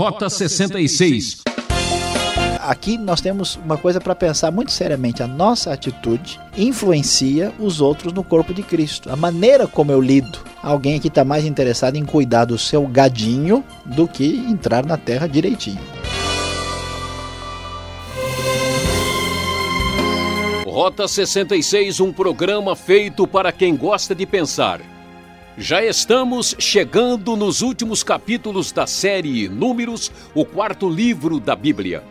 Rota 66. Aqui nós temos uma coisa para pensar muito seriamente. A nossa atitude influencia os outros no corpo de Cristo. A maneira como eu lido. Alguém aqui está mais interessado em cuidar do seu gadinho do que entrar na terra direitinho. Rota 66, um programa feito para quem gosta de pensar. Já estamos chegando nos últimos capítulos da série Números, o quarto livro da Bíblia.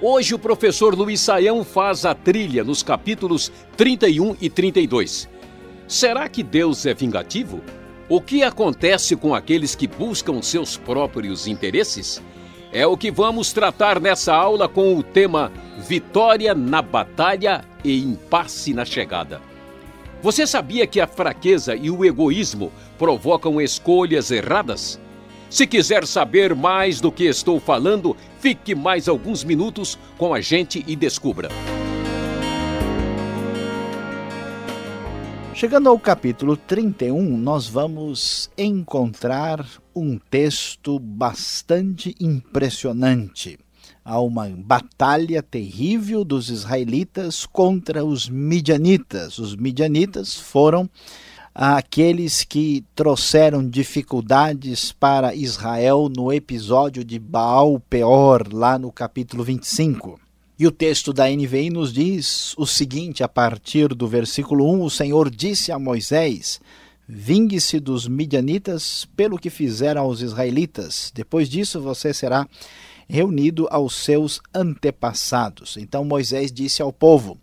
Hoje o professor Luiz Saião faz a trilha nos capítulos 31 e 32. Será que Deus é vingativo? O que acontece com aqueles que buscam seus próprios interesses? É o que vamos tratar nessa aula com o tema Vitória na Batalha e Impasse na Chegada. Você sabia que a fraqueza e o egoísmo provocam escolhas erradas? Se quiser saber mais do que estou falando, fique mais alguns minutos com a gente e descubra. Chegando ao capítulo 31, nós vamos encontrar um texto bastante impressionante. Há uma batalha terrível dos israelitas contra os midianitas. Os midianitas foram aqueles que trouxeram dificuldades para Israel no episódio de Baal Peor, lá no capítulo 25. E o texto da NVI nos diz o seguinte, a partir do versículo 1: O Senhor disse a Moisés: Vingue-se dos midianitas pelo que fizeram aos israelitas. Depois disso você será reunido aos seus antepassados. Então Moisés disse ao povo: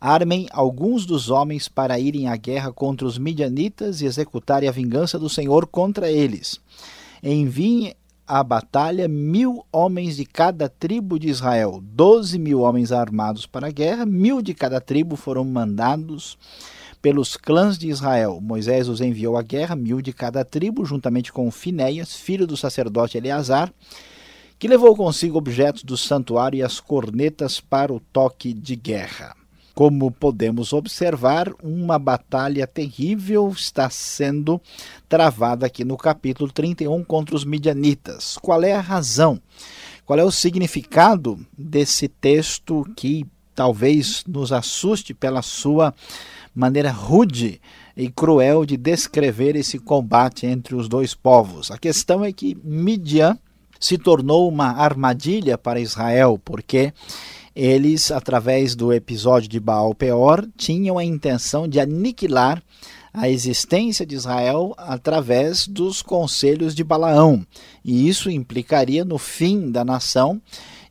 armem alguns dos homens para irem à guerra contra os midianitas e executarem a vingança do Senhor contra eles. Enviem à batalha mil homens de cada tribo de Israel, doze mil homens armados para a guerra, mil de cada tribo foram mandados pelos clãs de Israel. Moisés os enviou à guerra, mil de cada tribo, juntamente com Finéias, filho do sacerdote Eleazar, que levou consigo objetos do santuário e as cornetas para o toque de guerra. Como podemos observar, uma batalha terrível está sendo travada aqui no capítulo 31 contra os midianitas. Qual é a razão? Qual é o significado desse texto que talvez nos assuste pela sua maneira rude e cruel de descrever esse combate entre os dois povos? A questão é que Midian se tornou uma armadilha para Israel, porque eles, através do episódio de Baal Peor, tinham a intenção de aniquilar a existência de Israel através dos conselhos de Balaão. E isso implicaria no fim da nação,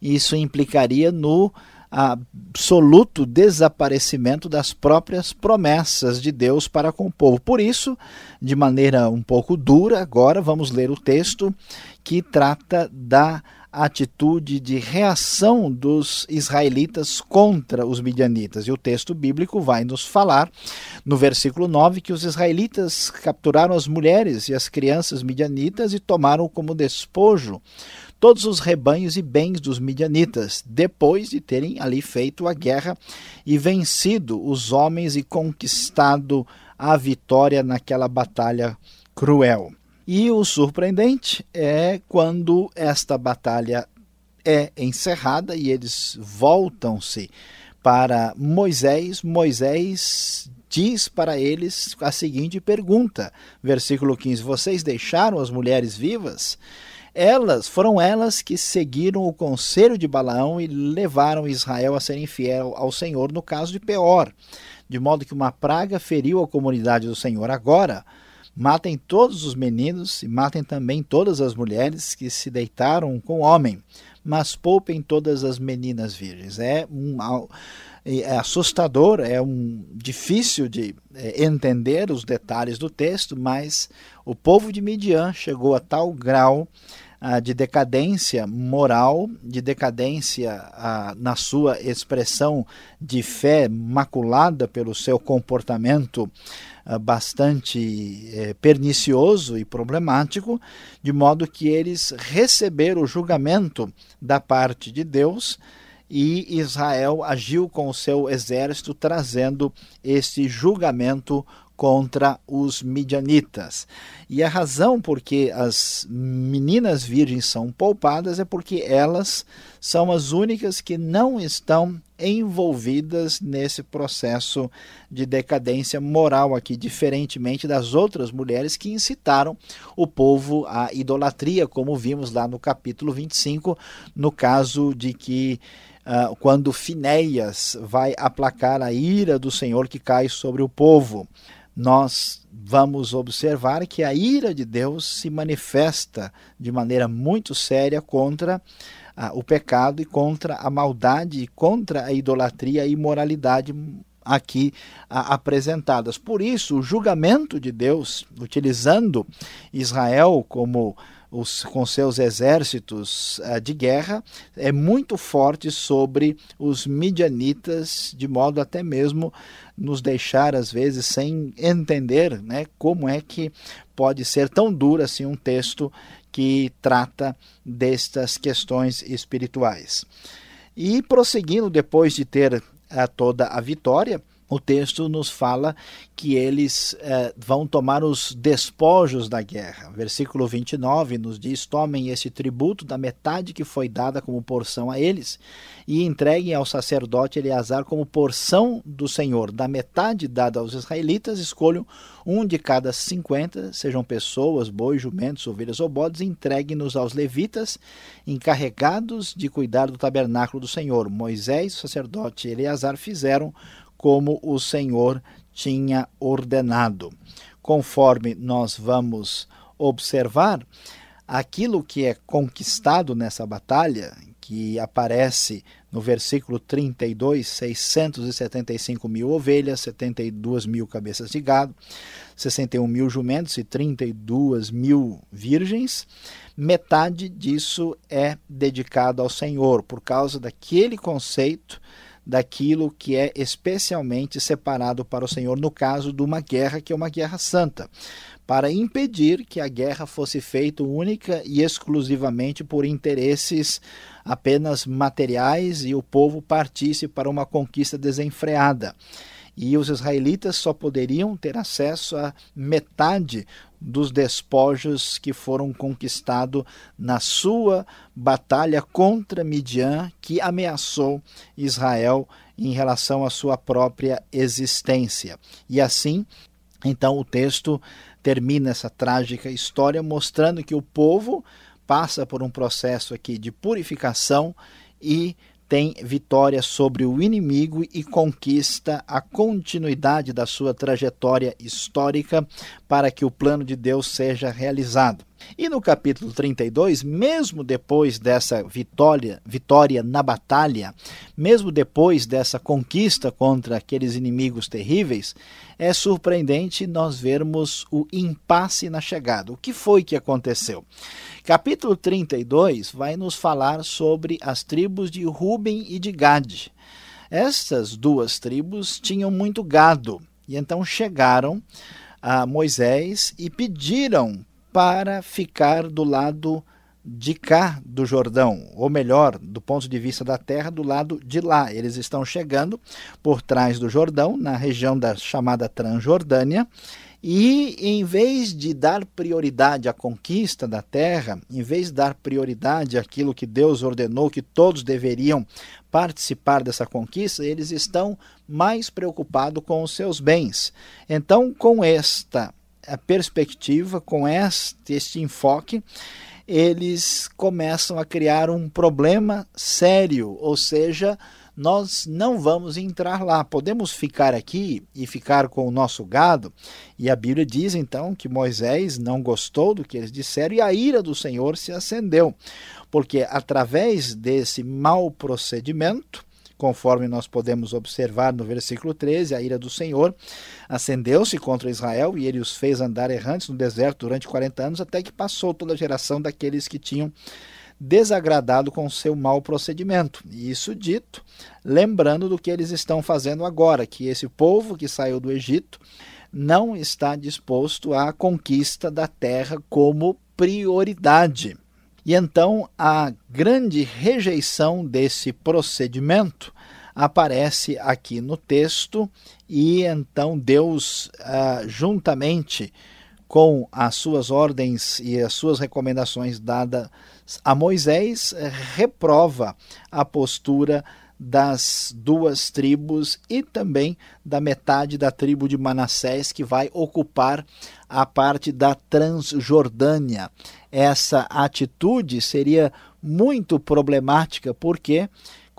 isso implicaria no absoluto desaparecimento das próprias promessas de Deus para com o povo. Por isso, de maneira um pouco dura, agora vamos ler o texto que trata da atitude de reação dos israelitas contra os midianitas. E o texto bíblico vai nos falar, no versículo 9, que os israelitas capturaram as mulheres e as crianças midianitas e tomaram como despojo todos os rebanhos e bens dos midianitas, depois de terem ali feito a guerra e vencido os homens e conquistado a vitória naquela batalha cruel. E o surpreendente é quando esta batalha é encerrada e eles voltam-se para Moisés. Moisés diz para eles a seguinte pergunta, versículo 15: Vocês deixaram as mulheres vivas? Elas foram elas que seguiram o conselho de Balaão e levaram Israel a ser infiel ao Senhor no caso de Peor, de modo que uma praga feriu a comunidade do Senhor. Agora, Matem todos os meninos e matem também todas as mulheres que se deitaram com o homem, mas poupem todas as meninas virgens. É um é assustador, é um difícil de é, entender os detalhes do texto, mas o povo de Midian chegou a tal grau ah, de decadência moral, de decadência ah, na sua expressão de fé maculada pelo seu comportamento ah, bastante eh, pernicioso e problemático, de modo que eles receberam o julgamento da parte de Deus e Israel agiu com o seu exército trazendo este julgamento contra os midianitas. E a razão por que as meninas virgens são poupadas é porque elas são as únicas que não estão envolvidas nesse processo de decadência moral aqui, diferentemente das outras mulheres que incitaram o povo à idolatria, como vimos lá no capítulo 25, no caso de que uh, quando Finéias vai aplacar a ira do Senhor que cai sobre o povo nós vamos observar que a ira de Deus se manifesta de maneira muito séria contra ah, o pecado e contra a maldade contra a idolatria e imoralidade aqui ah, apresentadas. Por isso, o julgamento de Deus, utilizando Israel como os, com seus exércitos uh, de guerra é muito forte sobre os midianitas, de modo até mesmo nos deixar, às vezes, sem entender né, como é que pode ser tão duro assim um texto que trata destas questões espirituais. E prosseguindo, depois de ter uh, toda a vitória, o texto nos fala que eles eh, vão tomar os despojos da guerra. Versículo 29 nos diz: Tomem esse tributo da metade que foi dada como porção a eles, e entreguem ao sacerdote Eleazar como porção do Senhor. Da metade dada aos israelitas, escolham um de cada cinquenta, sejam pessoas, bois, jumentos, ovelhas ou bodes, entreguem-nos aos levitas, encarregados de cuidar do tabernáculo do Senhor. Moisés, o sacerdote Eleazar fizeram como o Senhor tinha ordenado. Conforme nós vamos observar, aquilo que é conquistado nessa batalha, que aparece no versículo 32, 675 mil ovelhas, 72 mil cabeças de gado, 61 mil jumentos e 32 mil virgens, metade disso é dedicado ao Senhor, por causa daquele conceito daquilo que é especialmente separado para o Senhor no caso de uma guerra que é uma guerra santa, para impedir que a guerra fosse feita única e exclusivamente por interesses apenas materiais e o povo partisse para uma conquista desenfreada e os israelitas só poderiam ter acesso a metade dos despojos que foram conquistados na sua batalha contra Midian, que ameaçou Israel em relação à sua própria existência. E assim, então o texto termina essa trágica história mostrando que o povo passa por um processo aqui de purificação e tem vitória sobre o inimigo e conquista a continuidade da sua trajetória histórica para que o plano de Deus seja realizado. E no capítulo 32, mesmo depois dessa vitória, vitória na batalha, mesmo depois dessa conquista contra aqueles inimigos terríveis, é surpreendente nós vermos o impasse na chegada. O que foi que aconteceu? Capítulo 32 vai nos falar sobre as tribos de Ruben e de Gade. Estas duas tribos tinham muito gado e então chegaram a Moisés e pediram para ficar do lado de cá do Jordão, ou melhor, do ponto de vista da terra, do lado de lá. Eles estão chegando por trás do Jordão, na região da chamada Transjordânia, e em vez de dar prioridade à conquista da terra, em vez de dar prioridade àquilo que Deus ordenou que todos deveriam participar dessa conquista, eles estão mais preocupados com os seus bens. Então, com esta perspectiva, com este, este enfoque, eles começam a criar um problema sério, ou seja, nós não vamos entrar lá. Podemos ficar aqui e ficar com o nosso gado. E a Bíblia diz então que Moisés não gostou do que eles disseram e a ira do Senhor se acendeu, porque através desse mau procedimento, conforme nós podemos observar no versículo 13, a ira do Senhor acendeu-se contra Israel e ele os fez andar errantes no deserto durante 40 anos, até que passou toda a geração daqueles que tinham desagradado com seu mau procedimento. E isso dito, lembrando do que eles estão fazendo agora, que esse povo que saiu do Egito não está disposto à conquista da terra como prioridade. E então a grande rejeição desse procedimento aparece aqui no texto e então Deus, ah, juntamente com as suas ordens e as suas recomendações dadas a Moisés, reprova a postura das duas tribos e também da metade da tribo de Manassés que vai ocupar a parte da Transjordânia. Essa atitude seria muito problemática porque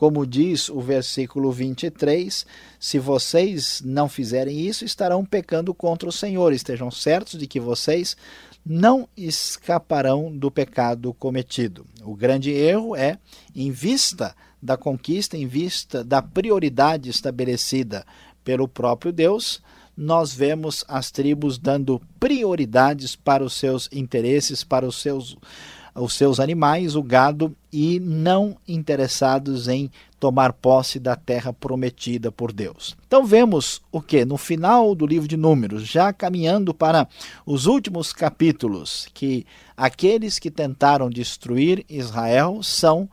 como diz o versículo 23, se vocês não fizerem isso, estarão pecando contra o Senhor. Estejam certos de que vocês não escaparão do pecado cometido. O grande erro é, em vista da conquista, em vista da prioridade estabelecida pelo próprio Deus, nós vemos as tribos dando prioridades para os seus interesses, para os seus os seus animais, o gado, e não interessados em tomar posse da terra prometida por Deus. Então vemos o que? No final do livro de Números, já caminhando para os últimos capítulos, que aqueles que tentaram destruir Israel são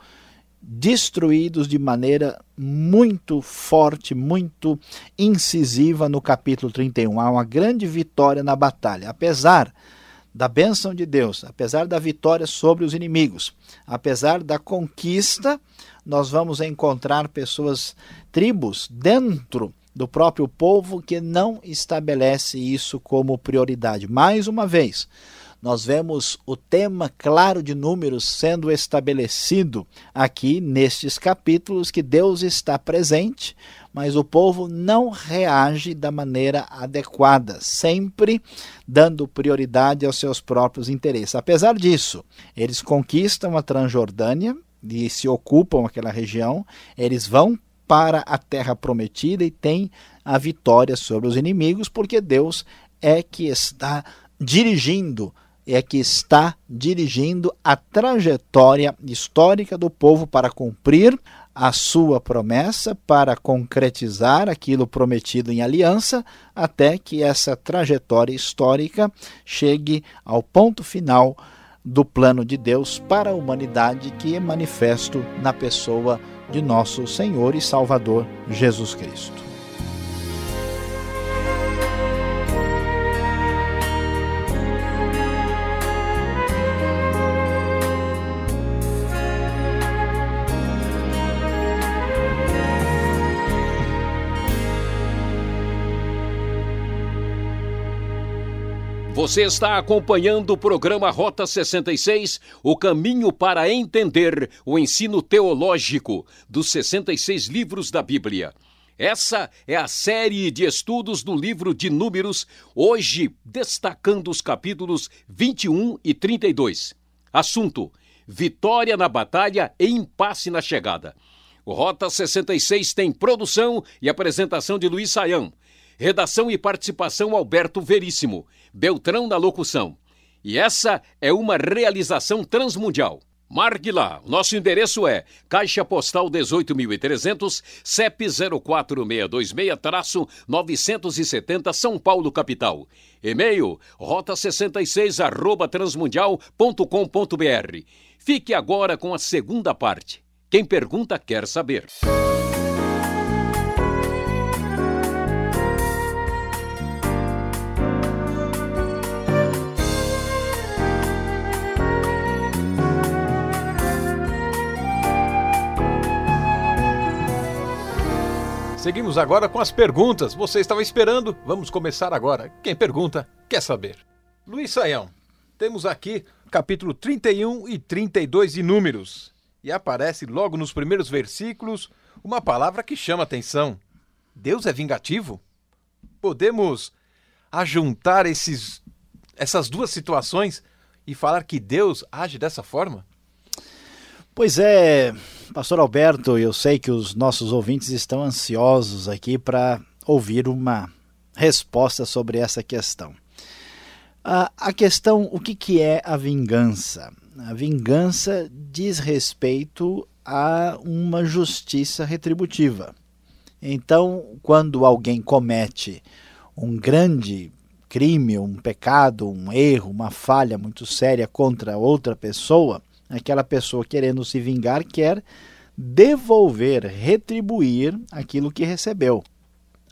destruídos de maneira muito forte, muito incisiva no capítulo 31. Há uma grande vitória na batalha, apesar da bênção de Deus, apesar da vitória sobre os inimigos, apesar da conquista, nós vamos encontrar pessoas, tribos dentro do próprio povo que não estabelece isso como prioridade. Mais uma vez, nós vemos o tema claro de números sendo estabelecido aqui nestes capítulos que Deus está presente, mas o povo não reage da maneira adequada, sempre dando prioridade aos seus próprios interesses. Apesar disso, eles conquistam a Transjordânia e se ocupam aquela região, eles vão para a terra prometida e têm a vitória sobre os inimigos, porque Deus é que está dirigindo é que está dirigindo a trajetória histórica do povo para cumprir a sua promessa, para concretizar aquilo prometido em aliança, até que essa trajetória histórica chegue ao ponto final do plano de Deus para a humanidade, que é manifesto na pessoa de nosso Senhor e Salvador Jesus Cristo. Você está acompanhando o programa Rota 66, o caminho para entender o ensino teológico dos 66 livros da Bíblia. Essa é a série de estudos do livro de Números, hoje destacando os capítulos 21 e 32. Assunto: Vitória na batalha e impasse na chegada. O Rota 66 tem produção e apresentação de Luiz Saião. Redação e participação Alberto Veríssimo, Beltrão na locução. E essa é uma realização transmundial. Marque lá. Nosso endereço é Caixa Postal 18.300, CEP 04626-970 São Paulo, capital. E-mail rota66 arroba transmundial.com.br. Fique agora com a segunda parte. Quem pergunta quer saber. Seguimos agora com as perguntas. Você estava esperando? Vamos começar agora. Quem pergunta, quer saber. Luiz Saião, temos aqui capítulo 31 e 32 de Números. E aparece logo nos primeiros versículos uma palavra que chama atenção. Deus é vingativo? Podemos ajuntar esses, essas duas situações e falar que Deus age dessa forma? Pois é, Pastor Alberto, eu sei que os nossos ouvintes estão ansiosos aqui para ouvir uma resposta sobre essa questão. A, questão, o que, que é a vingança? A vingança diz respeito a uma justiça retributiva. Então, quando alguém comete um grande crime, um pecado, um erro, uma falha muito séria contra outra pessoa, aquela pessoa querendo se vingar quer devolver, retribuir aquilo que recebeu.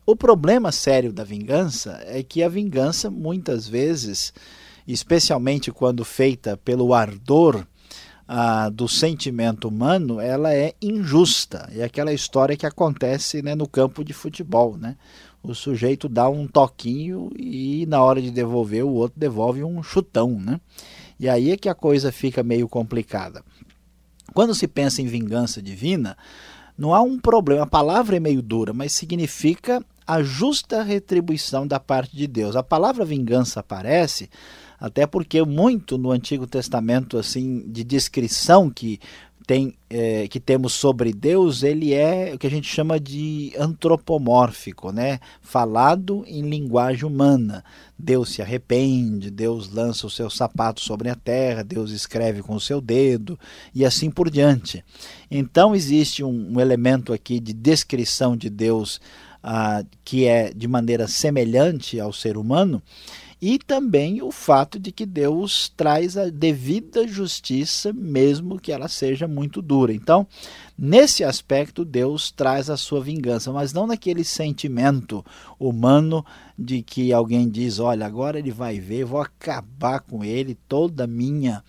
O problema sério da vingança é que a vingança, muitas vezes, especialmente quando feita pelo ardor ah, do sentimento humano, ela é injusta. É aquela história que acontece né, no campo de futebol. Né? O sujeito dá um toquinho e na hora de devolver o outro devolve um chutão. Né? E aí é que a coisa fica meio complicada. Quando se pensa em vingança divina, não há um problema. A palavra é meio dura, mas significa a justa retribuição da parte de Deus. A palavra vingança aparece até porque muito no Antigo Testamento assim de descrição que tem é, que temos sobre Deus, ele é o que a gente chama de antropomórfico, né? Falado em linguagem humana. Deus se arrepende, Deus lança os seus sapatos sobre a terra, Deus escreve com o seu dedo e assim por diante. Então existe um, um elemento aqui de descrição de Deus ah, que é de maneira semelhante ao ser humano e também o fato de que Deus traz a devida justiça, mesmo que ela seja muito dura. Então, nesse aspecto, Deus traz a sua vingança, mas não naquele sentimento humano de que alguém diz: olha, agora ele vai ver, vou acabar com ele, toda a minha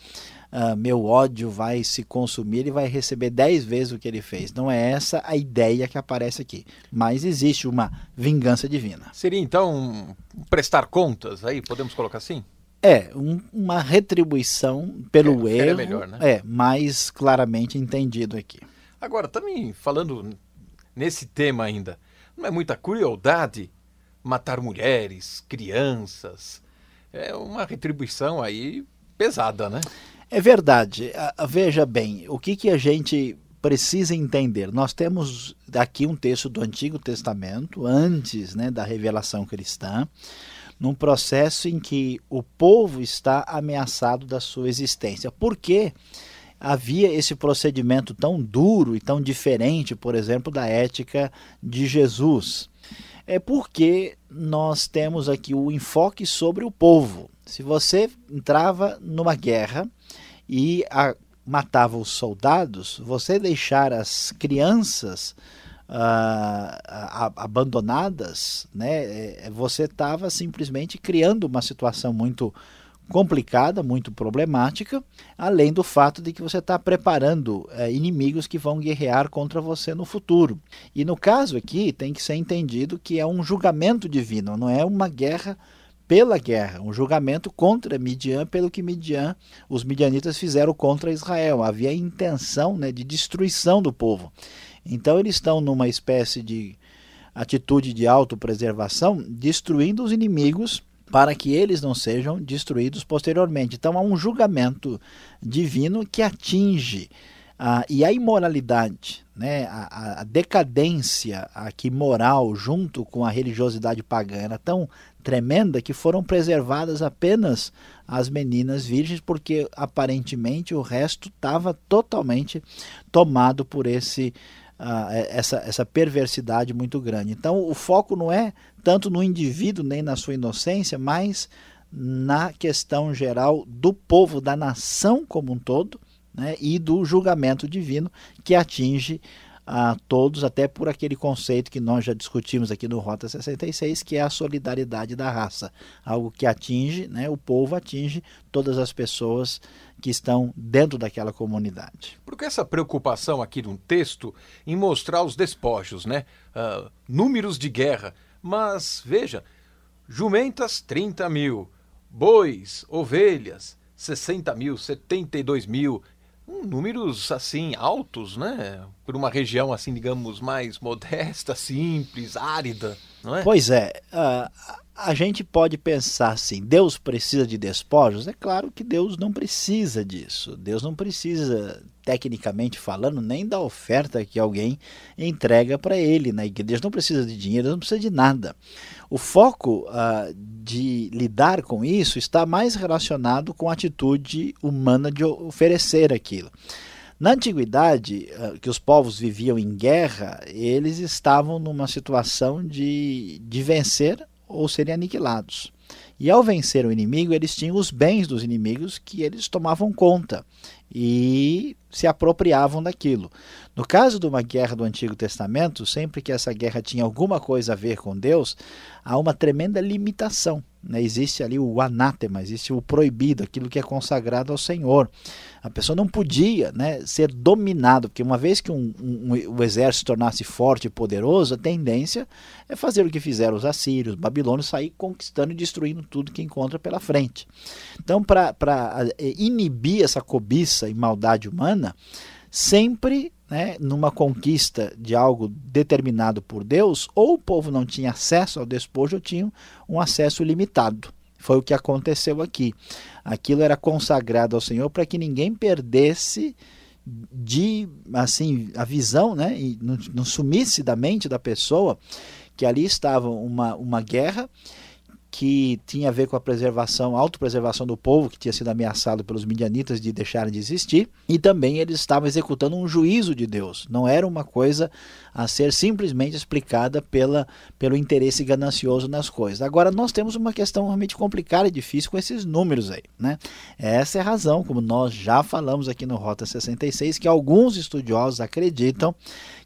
uh, meu ódio vai se consumir e vai receber dez vezes o que ele fez. Não é essa a ideia que aparece aqui. Mas existe uma vingança divina. Seria então prestar contas aí, podemos colocar assim? É, um, uma retribuição pelo é, erro. É melhor, né? É, mais claramente entendido aqui. Agora, também falando nesse tema ainda, não é muita crueldade matar mulheres, crianças? É uma retribuição aí pesada, né? É verdade. Veja bem, o que, que a gente precisa entender? Nós temos aqui um texto do Antigo Testamento, antes né, da revelação cristã, num processo em que o povo está ameaçado da sua existência. Por quê? havia esse procedimento tão duro e tão diferente, por exemplo, da ética de Jesus? É porque nós temos aqui o enfoque sobre o povo. Se você entrava numa guerra e a, matava os soldados, você deixar as crianças uh, abandonadas, né, é, você estava simplesmente criando uma situação muito complicada, muito problemática, além do fato de que você está preparando é, inimigos que vão guerrear contra você no futuro. E no caso aqui tem que ser entendido que é um julgamento divino, não é uma guerra pela guerra, um julgamento contra Midian, pelo que Midian, os midianitas fizeram contra Israel. Havia intenção né, de destruição do povo. Então eles estão numa espécie de atitude de autopreservação, destruindo os inimigos para que eles não sejam destruídos posteriormente. Então há um julgamento divino que atinge ah, e a imoralidade, né, a, a, decadência aqui moral junto com a religiosidade pagã era tão tremenda que foram preservadas apenas as meninas virgens, porque aparentemente o resto estava totalmente tomado por esse uh, essa, essa perversidade muito grande. Então o foco não é tanto no indivíduo nem na sua inocência, mas na questão geral do povo, da nação como um todo, né, e do julgamento divino que atinge a todos, até por aquele conceito que nós já discutimos aqui no Rota 66, que é a solidariedade da raça. Algo que atinge, né, o povo atinge todas as pessoas que estão dentro daquela comunidade. Por que essa preocupação aqui no texto em mostrar os despojos, né? Uh, números de guerra. Mas veja, jumentas 30 mil, bois, ovelhas 60 mil, 72 mil, números assim altos, né? Por uma região assim, digamos, mais modesta, simples, árida, não é? Pois é. Uh, a gente pode pensar assim: Deus precisa de despojos? É claro que Deus não precisa disso. Deus não precisa, tecnicamente falando, nem da oferta que alguém entrega para ele. Né? Deus não precisa de dinheiro, não precisa de nada. O foco uh, de lidar com isso está mais relacionado com a atitude humana de oferecer aquilo. Na antiguidade, uh, que os povos viviam em guerra, eles estavam numa situação de, de vencer ou serem aniquilados. E ao vencer o inimigo, eles tinham os bens dos inimigos que eles tomavam conta e se apropriavam daquilo. No caso de uma guerra do Antigo Testamento, sempre que essa guerra tinha alguma coisa a ver com Deus, há uma tremenda limitação. Né? Existe ali o anátema, existe o proibido, aquilo que é consagrado ao Senhor. A pessoa não podia né, ser dominado, porque uma vez que um, um, um, o exército se tornasse forte e poderoso, a tendência é fazer o que fizeram os assírios, os babilônios, sair conquistando e destruindo tudo que encontra pela frente. Então, para eh, inibir essa cobiça e maldade humana, sempre né, numa conquista de algo determinado por Deus, ou o povo não tinha acesso ao despojo ou tinha um acesso limitado. Foi o que aconteceu aqui. Aquilo era consagrado ao Senhor para que ninguém perdesse de assim a visão, né, e não, não sumisse da mente da pessoa que ali estava uma, uma guerra que tinha a ver com a preservação, a autopreservação do povo que tinha sido ameaçado pelos midianitas de deixarem de existir, e também eles estavam executando um juízo de Deus. Não era uma coisa a ser simplesmente explicada pela, pelo interesse ganancioso nas coisas. Agora nós temos uma questão realmente complicada e difícil com esses números aí, né? Essa é a razão, como nós já falamos aqui no Rota 66, que alguns estudiosos acreditam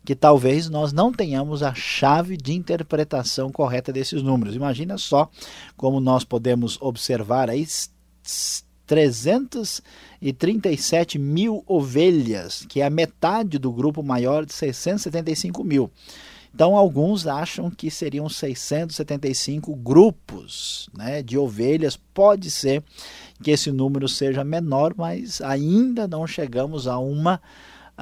que talvez nós não tenhamos a chave de interpretação correta desses números. Imagina só como nós podemos observar aí 337 mil ovelhas, que é a metade do grupo maior de 675 mil. Então, alguns acham que seriam 675 grupos né, de ovelhas. Pode ser que esse número seja menor, mas ainda não chegamos a uma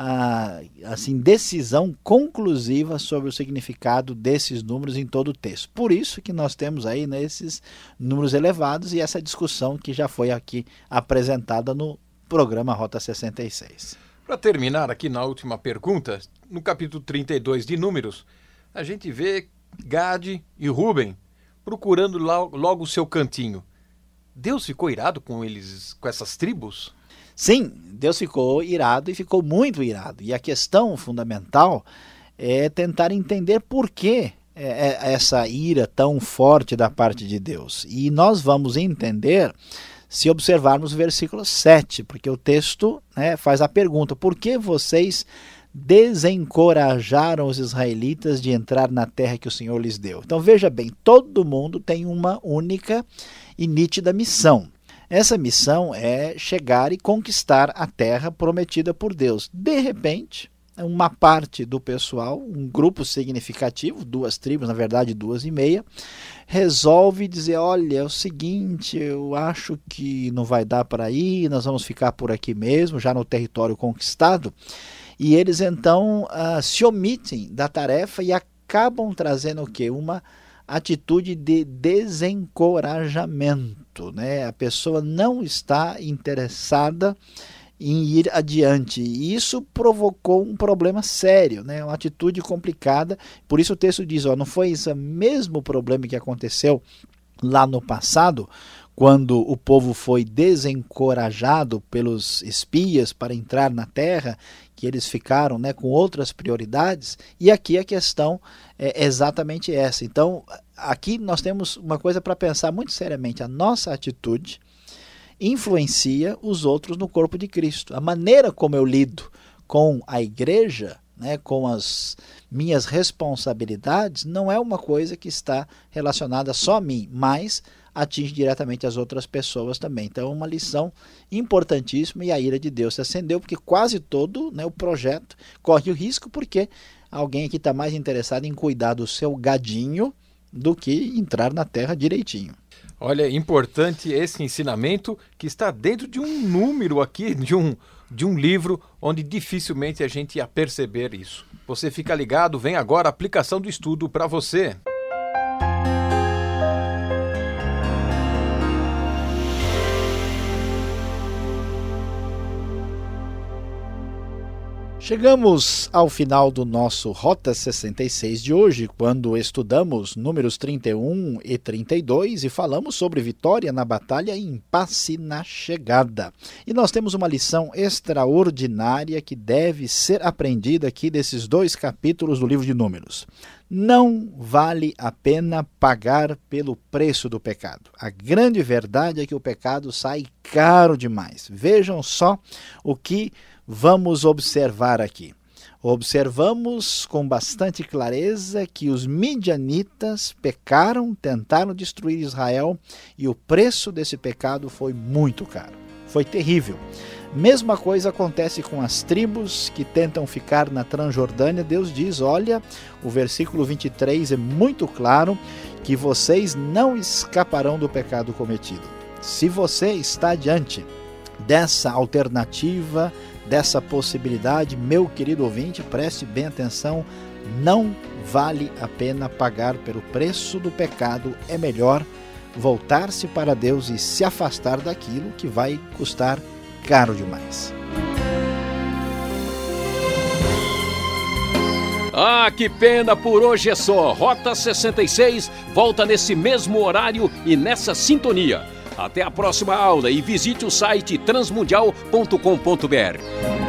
a, assim decisão conclusiva sobre o significado desses números em todo o texto. Por isso que nós temos aí né, esses números elevados e essa discussão que já foi aqui apresentada no programa Rota 66. Para terminar aqui na última pergunta, no capítulo 32 de Números, a gente vê Gade e Ruben procurando logo o seu cantinho. Deus ficou irado com eles, com essas tribos? Sim, Deus ficou irado e ficou muito irado. E a questão fundamental é tentar entender por que é, é essa ira tão forte da parte de Deus. E nós vamos entender se observarmos o versículo 7, porque o texto né, faz a pergunta: por que vocês desencorajaram os israelitas de entrar na terra que o Senhor lhes deu? Então veja bem: todo mundo tem uma única e nítida missão. Essa missão é chegar e conquistar a terra prometida por Deus. De repente, uma parte do pessoal, um grupo significativo, duas tribos, na verdade duas e meia, resolve dizer: olha, é o seguinte, eu acho que não vai dar para ir, nós vamos ficar por aqui mesmo, já no território conquistado. E eles então uh, se omitem da tarefa e acabam trazendo o quê? Uma atitude de desencorajamento, né? A pessoa não está interessada em ir adiante. E isso provocou um problema sério, né? uma atitude complicada. Por isso o texto diz: ó, não foi esse mesmo problema que aconteceu lá no passado, quando o povo foi desencorajado pelos espias para entrar na terra, que eles ficaram né, com outras prioridades, e aqui a questão é exatamente essa. Então, aqui nós temos uma coisa para pensar muito seriamente: a nossa atitude influencia os outros no corpo de Cristo. A maneira como eu lido com a igreja, né, com as minhas responsabilidades, não é uma coisa que está relacionada só a mim, mas atinge diretamente as outras pessoas também. Então é uma lição importantíssima e a ira de Deus se acendeu porque quase todo né, o projeto corre o risco porque alguém aqui está mais interessado em cuidar do seu gadinho do que entrar na terra direitinho. Olha, importante esse ensinamento que está dentro de um número aqui, de um, de um livro, onde dificilmente a gente ia perceber isso. Você fica ligado, vem agora a aplicação do estudo para você. Chegamos ao final do nosso Rota 66 de hoje, quando estudamos números 31 e 32 e falamos sobre vitória na batalha e impasse na chegada. E nós temos uma lição extraordinária que deve ser aprendida aqui desses dois capítulos do livro de Números. não vale a pena pagar pelo preço do pecado. A grande verdade é que o pecado sai caro demais. Vejam só o que vamos observar aqui. Observamos com bastante clareza que os midianitas pecaram, tentaram destruir Israel e o preço desse pecado foi muito caro. Foi terrível. Mesma coisa acontece com as tribos que tentam ficar na Transjordânia. Deus diz: olha, o versículo 23 é muito claro que vocês não escaparão do pecado cometido. Se você está diante dessa alternativa, dessa possibilidade, meu querido ouvinte, preste bem atenção, não vale a pena pagar pelo preço do pecado, é melhor voltar-se para Deus e se afastar daquilo que vai custar caro demais. Ah, que pena, por hoje é só. Rota 66 volta nesse mesmo horário e nessa sintonia. Até a próxima aula e visite o site transmundial.com.br.